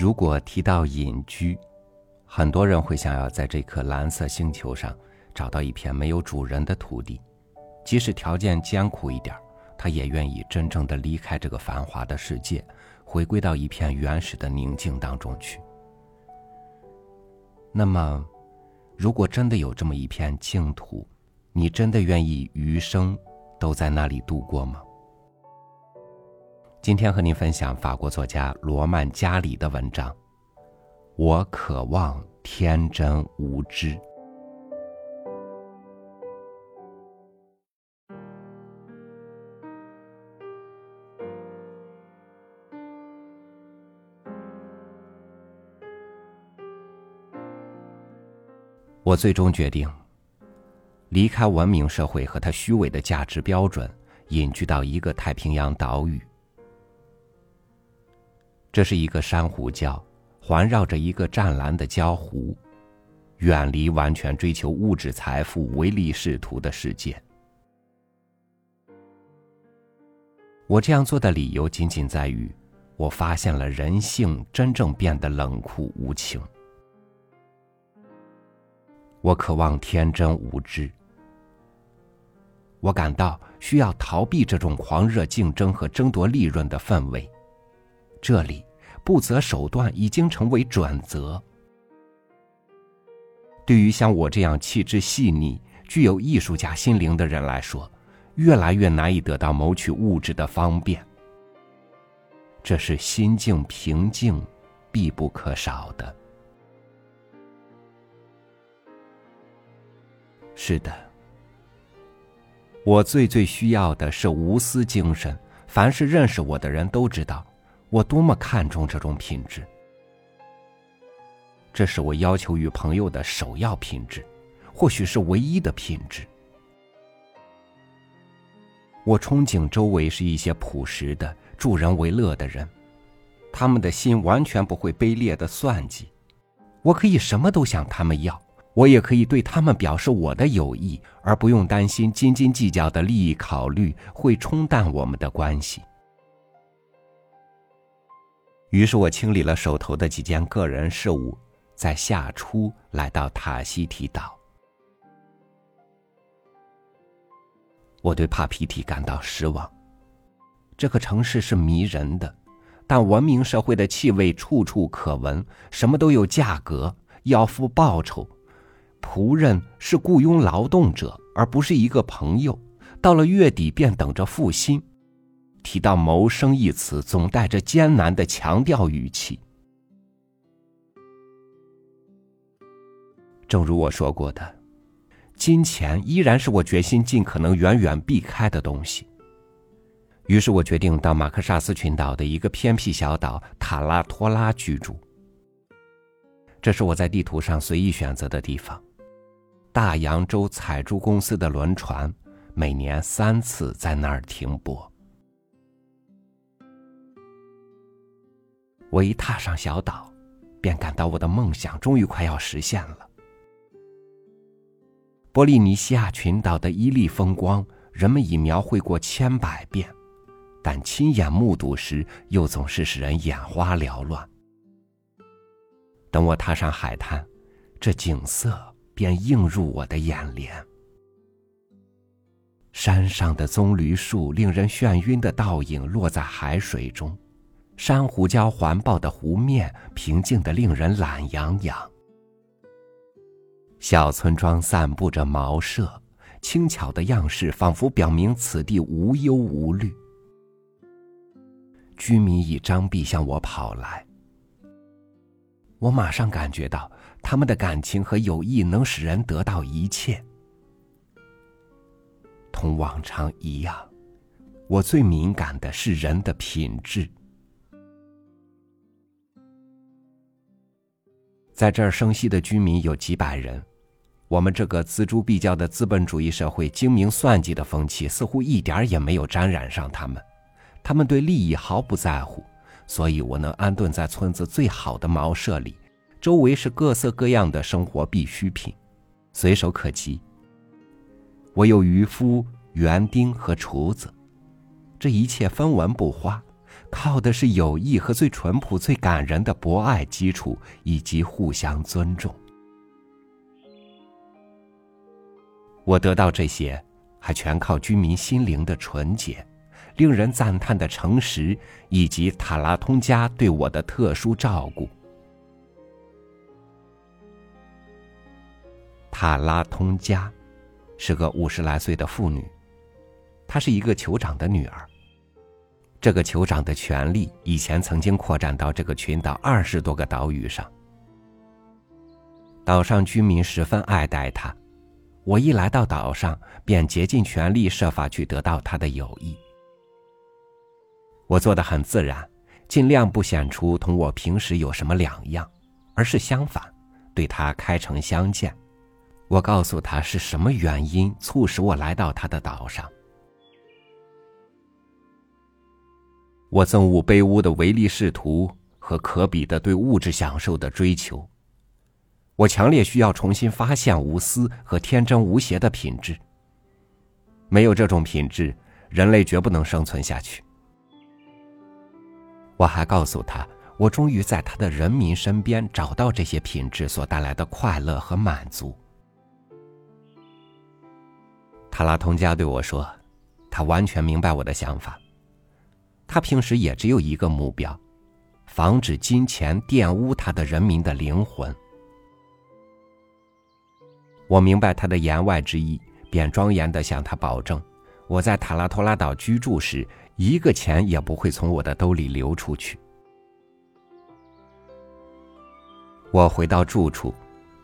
如果提到隐居，很多人会想要在这颗蓝色星球上找到一片没有主人的土地，即使条件艰苦一点，他也愿意真正的离开这个繁华的世界，回归到一片原始的宁静当中去。那么，如果真的有这么一片净土，你真的愿意余生都在那里度过吗？今天和您分享法国作家罗曼·加里的文章。我渴望天真无知。我最终决定离开文明社会和他虚伪的价值标准，隐居到一个太平洋岛屿。这是一个珊瑚礁，环绕着一个湛蓝的礁湖，远离完全追求物质财富、唯利是图的世界。我这样做的理由仅仅在于，我发现了人性真正变得冷酷无情。我渴望天真无知。我感到需要逃避这种狂热竞争和争夺利润的氛围。这里，不择手段已经成为准则。对于像我这样气质细腻、具有艺术家心灵的人来说，越来越难以得到谋取物质的方便。这是心境平静必不可少的。是的，我最最需要的是无私精神。凡是认识我的人都知道。我多么看重这种品质，这是我要求与朋友的首要品质，或许是唯一的品质。我憧憬周围是一些朴实的、助人为乐的人，他们的心完全不会卑劣的算计。我可以什么都向他们要，我也可以对他们表示我的友谊，而不用担心斤斤计较的利益考虑会冲淡我们的关系。于是我清理了手头的几件个人事务，在夏初来到塔希提岛。我对帕皮提感到失望。这个城市是迷人的，但文明社会的气味处处可闻，什么都有价格，要付报酬。仆人是雇佣劳动者，而不是一个朋友。到了月底便等着付薪。提到“谋生”一词，总带着艰难的强调语气。正如我说过的，金钱依然是我决心尽可能远远避开的东西。于是我决定到马克萨斯群岛的一个偏僻小岛塔拉托拉居住。这是我在地图上随意选择的地方。大洋洲采珠公司的轮船每年三次在那儿停泊。我一踏上小岛，便感到我的梦想终于快要实现了。波利尼西亚群岛的伊利风光，人们已描绘过千百遍，但亲眼目睹时，又总是使人眼花缭乱。等我踏上海滩，这景色便映入我的眼帘。山上的棕榈树，令人眩晕的倒影落在海水中。珊瑚礁环抱的湖面平静的令人懒洋洋。小村庄散布着茅舍，轻巧的样式仿佛表明此地无忧无虑。居民以张臂向我跑来，我马上感觉到他们的感情和友谊能使人得到一切。同往常一样，我最敏感的是人的品质。在这儿生息的居民有几百人，我们这个锱铢必较的资本主义社会，精明算计的风气似乎一点也没有沾染上他们。他们对利益毫不在乎，所以我能安顿在村子最好的茅舍里，周围是各色各样的生活必需品，随手可及。我有渔夫、园丁和厨子，这一切分文不花，靠的是友谊和最淳朴、最感人的博爱基础，以及互相尊重。我得到这些，还全靠居民心灵的纯洁、令人赞叹的诚实，以及塔拉通家对我的特殊照顾。塔拉通家是个五十来岁的妇女，她是一个酋长的女儿。这个酋长的权力以前曾经扩展到这个群岛二十多个岛屿上，岛上居民十分爱戴他。我一来到岛上，便竭尽全力设法去得到他的友谊。我做的很自然，尽量不显出同我平时有什么两样，而是相反，对他开诚相见。我告诉他是什么原因促使我来到他的岛上。我憎恶卑污的唯利是图和可比的对物质享受的追求。我强烈需要重新发现无私和天真无邪的品质。没有这种品质，人类绝不能生存下去。我还告诉他，我终于在他的人民身边找到这些品质所带来的快乐和满足。塔拉通加对我说：“他完全明白我的想法。他平时也只有一个目标，防止金钱玷污他的人民的灵魂。”我明白他的言外之意，便庄严的向他保证：我在塔拉托拉岛居住时，一个钱也不会从我的兜里流出去。我回到住处，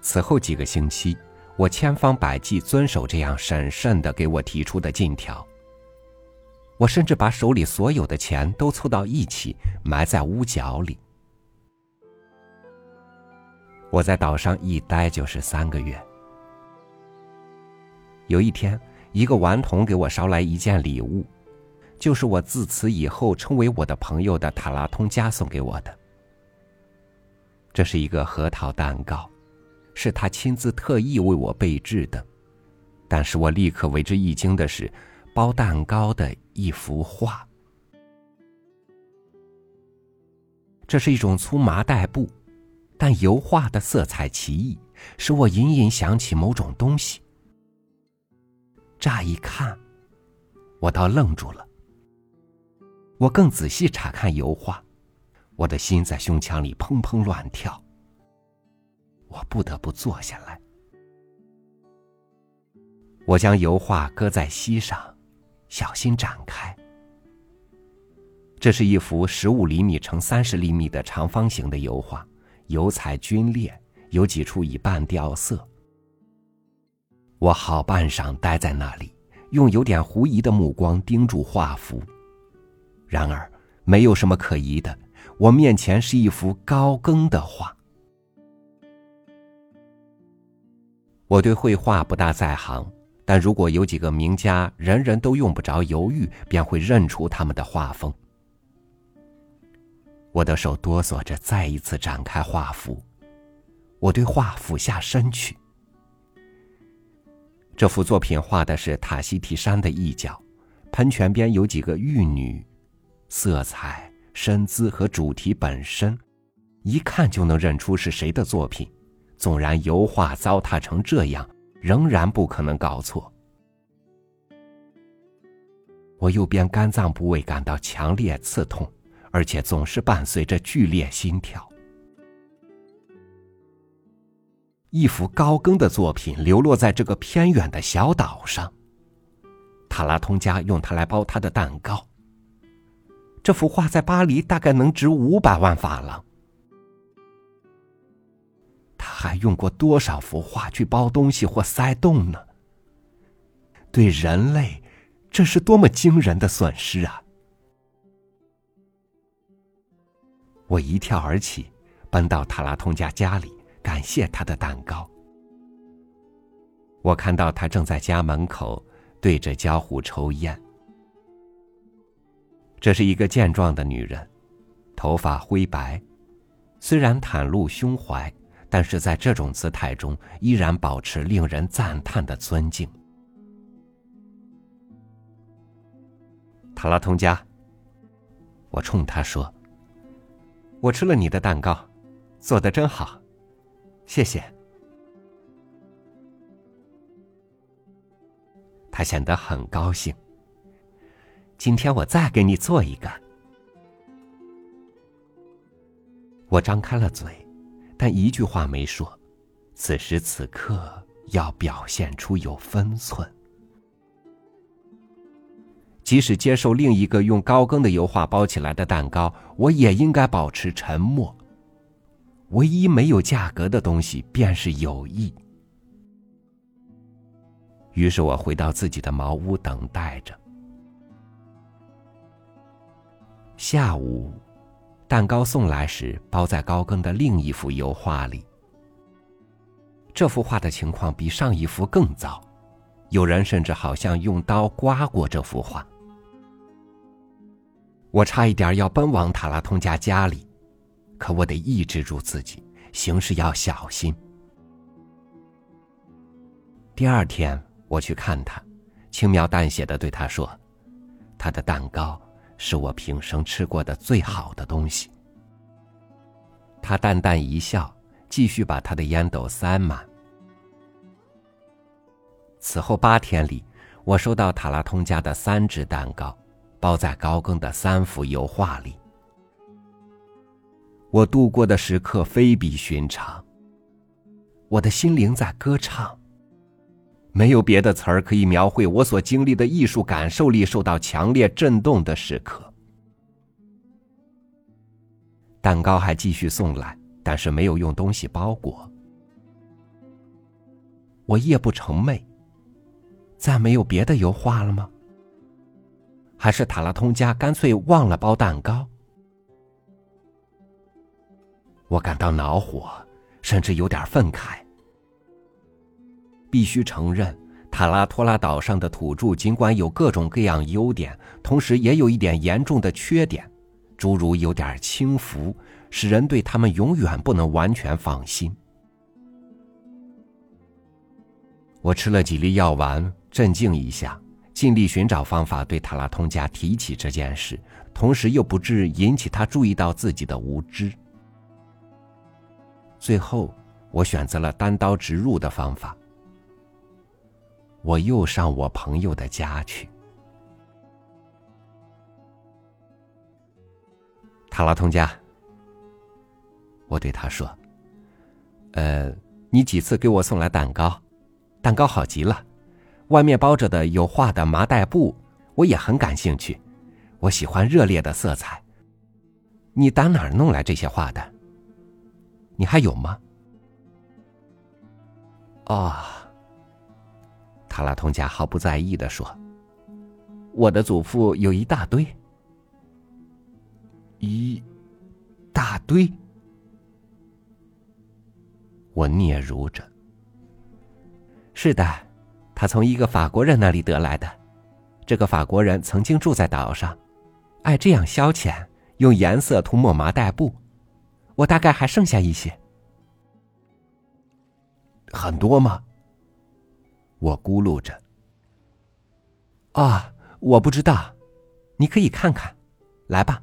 此后几个星期，我千方百计遵守这样审慎的给我提出的禁条。我甚至把手里所有的钱都凑到一起，埋在屋角里。我在岛上一待就是三个月。有一天，一个顽童给我捎来一件礼物，就是我自此以后称为我的朋友的塔拉通家送给我的。这是一个核桃蛋糕，是他亲自特意为我备制的。但是我立刻为之一惊的是，包蛋糕的一幅画。这是一种粗麻袋布，但油画的色彩奇异，使我隐隐想起某种东西。乍一看，我倒愣住了。我更仔细查看油画，我的心在胸腔里砰砰乱跳。我不得不坐下来。我将油画搁在膝上，小心展开。这是一幅十五厘米乘三十厘米的长方形的油画，油彩皲裂，有几处已半掉色。我好半晌待在那里，用有点狐疑的目光盯住画幅。然而，没有什么可疑的，我面前是一幅高更的画。我对绘画不大在行，但如果有几个名家，人人都用不着犹豫，便会认出他们的画风。我的手哆嗦着，再一次展开画幅，我对画俯下身去。这幅作品画的是塔西提山的一角，喷泉边有几个玉女，色彩、身姿和主题本身，一看就能认出是谁的作品。纵然油画糟蹋成这样，仍然不可能搞错。我右边肝脏部位感到强烈刺痛，而且总是伴随着剧烈心跳。一幅高更的作品流落在这个偏远的小岛上。塔拉通家用它来包他的蛋糕。这幅画在巴黎大概能值五百万法郎。他还用过多少幅画去包东西或塞洞呢？对人类，这是多么惊人的损失啊！我一跳而起，奔到塔拉通家家里。感谢他的蛋糕。我看到他正在家门口对着焦壶抽烟。这是一个健壮的女人，头发灰白，虽然袒露胸怀，但是在这种姿态中依然保持令人赞叹的尊敬。塔拉通家，我冲他说：“我吃了你的蛋糕，做的真好，谢谢。”他显得很高兴。今天我再给你做一个。我张开了嘴，但一句话没说。此时此刻，要表现出有分寸。即使接受另一个用高更的油画包起来的蛋糕，我也应该保持沉默。唯一没有价格的东西，便是友谊。于是我回到自己的茅屋，等待着。下午，蛋糕送来时，包在高更的另一幅油画里。这幅画的情况比上一幅更糟，有人甚至好像用刀刮过这幅画。我差一点要奔往塔拉通家家里，可我得抑制住自己，行事要小心。第二天。我去看他，轻描淡写的对他说：“他的蛋糕是我平生吃过的最好的东西。”他淡淡一笑，继续把他的烟斗塞满。此后八天里，我收到塔拉通家的三只蛋糕，包在高更的三幅油画里。我度过的时刻非比寻常，我的心灵在歌唱。没有别的词儿可以描绘我所经历的艺术感受力受到强烈震动的时刻。蛋糕还继续送来，但是没有用东西包裹。我夜不成寐。再没有别的油画了吗？还是塔拉通家干脆忘了包蛋糕？我感到恼火，甚至有点愤慨。必须承认，塔拉托拉岛上的土著尽管有各种各样优点，同时也有一点严重的缺点，诸如有点轻浮，使人对他们永远不能完全放心。我吃了几粒药丸，镇静一下，尽力寻找方法对塔拉通家提起这件事，同时又不致引起他注意到自己的无知。最后，我选择了单刀直入的方法。我又上我朋友的家去。塔拉通家，我对他说：“呃，你几次给我送来蛋糕，蛋糕好极了，外面包着的有画的麻袋布，我也很感兴趣。我喜欢热烈的色彩。你打哪儿弄来这些画的？你还有吗？”啊。卡拉通家毫不在意的说：“我的祖父有一大堆，一大堆。”我嗫嚅着：“是的，他从一个法国人那里得来的。这个法国人曾经住在岛上，爱这样消遣，用颜色涂抹麻袋布。我大概还剩下一些，很多吗？”我咕噜着。啊，我不知道，你可以看看，来吧。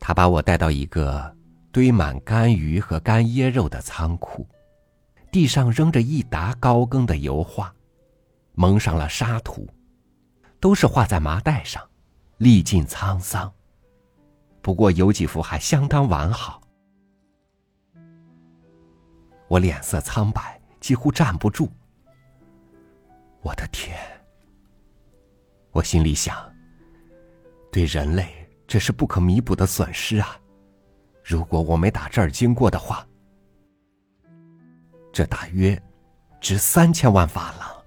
他把我带到一个堆满干鱼和干椰肉的仓库，地上扔着一沓高更的油画，蒙上了沙土，都是画在麻袋上，历尽沧桑。不过有几幅还相当完好。我脸色苍白，几乎站不住。我的天！我心里想，对人类这是不可弥补的损失啊！如果我没打这儿经过的话，这大约值三千万法郎。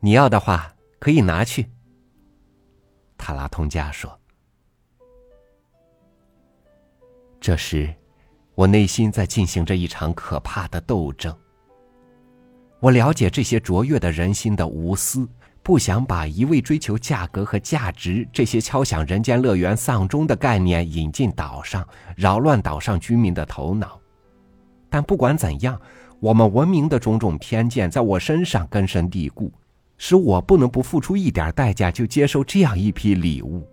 你要的话，可以拿去。塔拉通家说。这时。我内心在进行着一场可怕的斗争。我了解这些卓越的人心的无私，不想把一味追求价格和价值这些敲响人间乐园丧钟的概念引进岛上，扰乱岛上居民的头脑。但不管怎样，我们文明的种种偏见在我身上根深蒂固，使我不能不付出一点代价就接受这样一批礼物。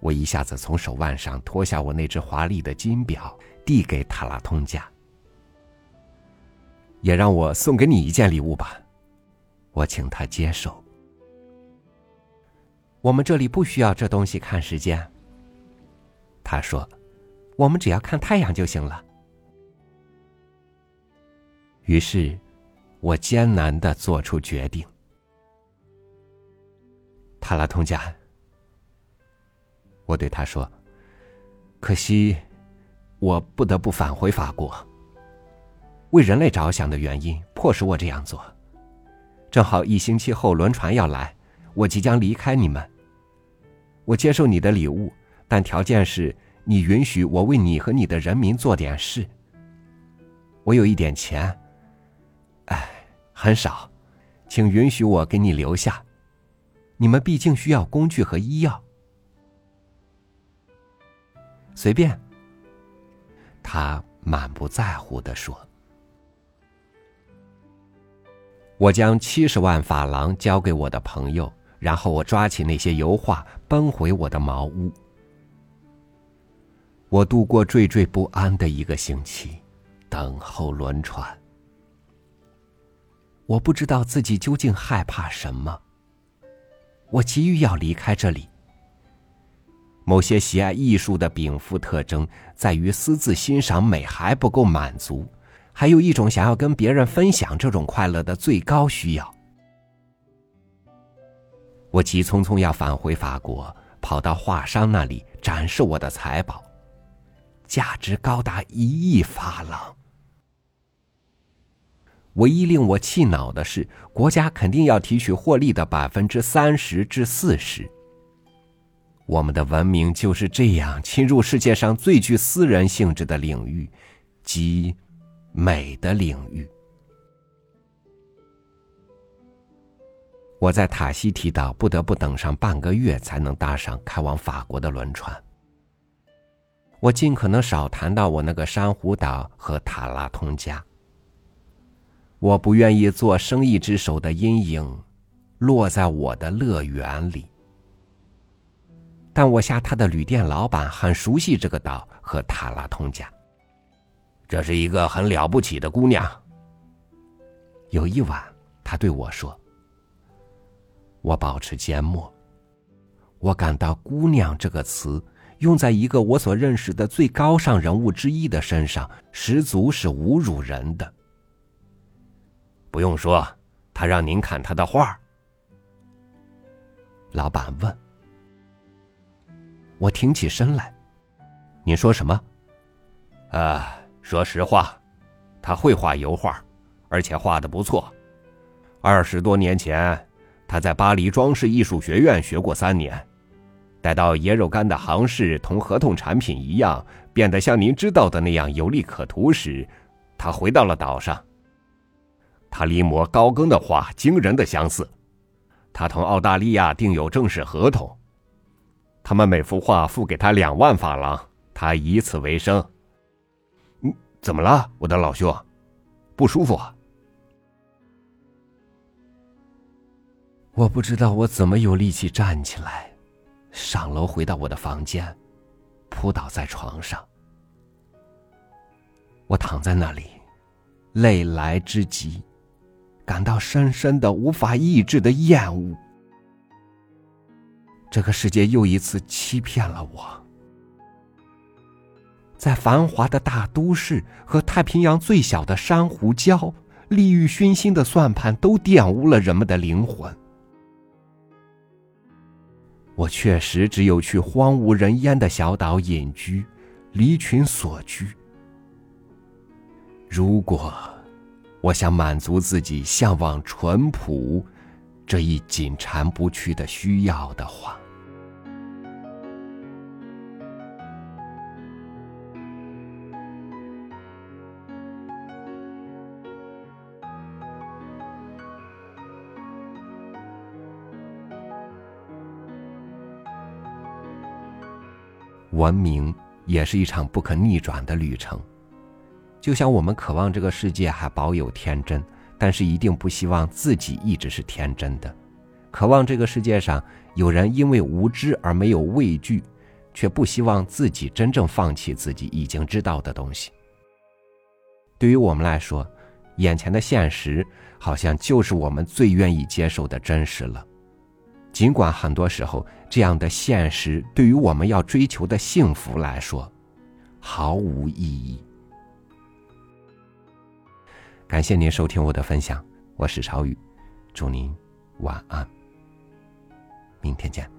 我一下子从手腕上脱下我那只华丽的金表，递给塔拉通家。也让我送给你一件礼物吧，我请他接受。我们这里不需要这东西看时间。他说：“我们只要看太阳就行了。”于是，我艰难的做出决定。塔拉通家，我对他说：“可惜，我不得不返回法国。为人类着想的原因迫使我这样做。正好一星期后轮船要来，我即将离开你们。我接受你的礼物，但条件是你允许我为你和你的人民做点事。我有一点钱，哎，很少，请允许我给你留下。”你们毕竟需要工具和医药，随便。他满不在乎的说：“我将七十万法郎交给我的朋友，然后我抓起那些油画，奔回我的茅屋。我度过惴惴不安的一个星期，等候轮船。我不知道自己究竟害怕什么。”我急于要离开这里。某些喜爱艺术的禀赋特征在于私自欣赏美还不够满足，还有一种想要跟别人分享这种快乐的最高需要。我急匆匆要返回法国，跑到画商那里展示我的财宝，价值高达一亿法郎。唯一令我气恼的是，国家肯定要提取获利的百分之三十至四十。我们的文明就是这样侵入世界上最具私人性质的领域，即美的领域。我在塔西提岛不得不等上半个月才能搭上开往法国的轮船。我尽可能少谈到我那个珊瑚岛和塔拉通家。我不愿意做生意之手的阴影，落在我的乐园里。但我下榻的旅店老板很熟悉这个岛和塔拉通家。这是一个很了不起的姑娘。有一晚，他对我说：“我保持缄默。我感到‘姑娘’这个词用在一个我所认识的最高尚人物之一的身上，十足是侮辱人的。”不用说，他让您看他的画。老板问。我挺起身来。你说什么？啊，说实话，他会画油画，而且画的不错。二十多年前，他在巴黎装饰艺术学院学过三年。待到椰肉干的行市同合同产品一样，变得像您知道的那样有利可图时，他回到了岛上。他临摹高更的画，惊人的相似。他同澳大利亚订有正式合同，他们每幅画付给他两万法郎，他以此为生。嗯，怎么了，我的老兄？不舒服？我不知道我怎么有力气站起来，上楼回到我的房间，扑倒在床上。我躺在那里，泪来之极。感到深深的、无法抑制的厌恶。这个世界又一次欺骗了我。在繁华的大都市和太平洋最小的珊瑚礁，利欲熏心的算盘都玷污了人们的灵魂。我确实只有去荒无人烟的小岛隐居，离群索居。如果。我想满足自己向往淳朴这一紧缠不去的需要的话，文明也是一场不可逆转的旅程。就像我们渴望这个世界还保有天真，但是一定不希望自己一直是天真的，渴望这个世界上有人因为无知而没有畏惧，却不希望自己真正放弃自己已经知道的东西。对于我们来说，眼前的现实好像就是我们最愿意接受的真实了，尽管很多时候这样的现实对于我们要追求的幸福来说，毫无意义。感谢您收听我的分享，我是朝雨，祝您晚安，明天见。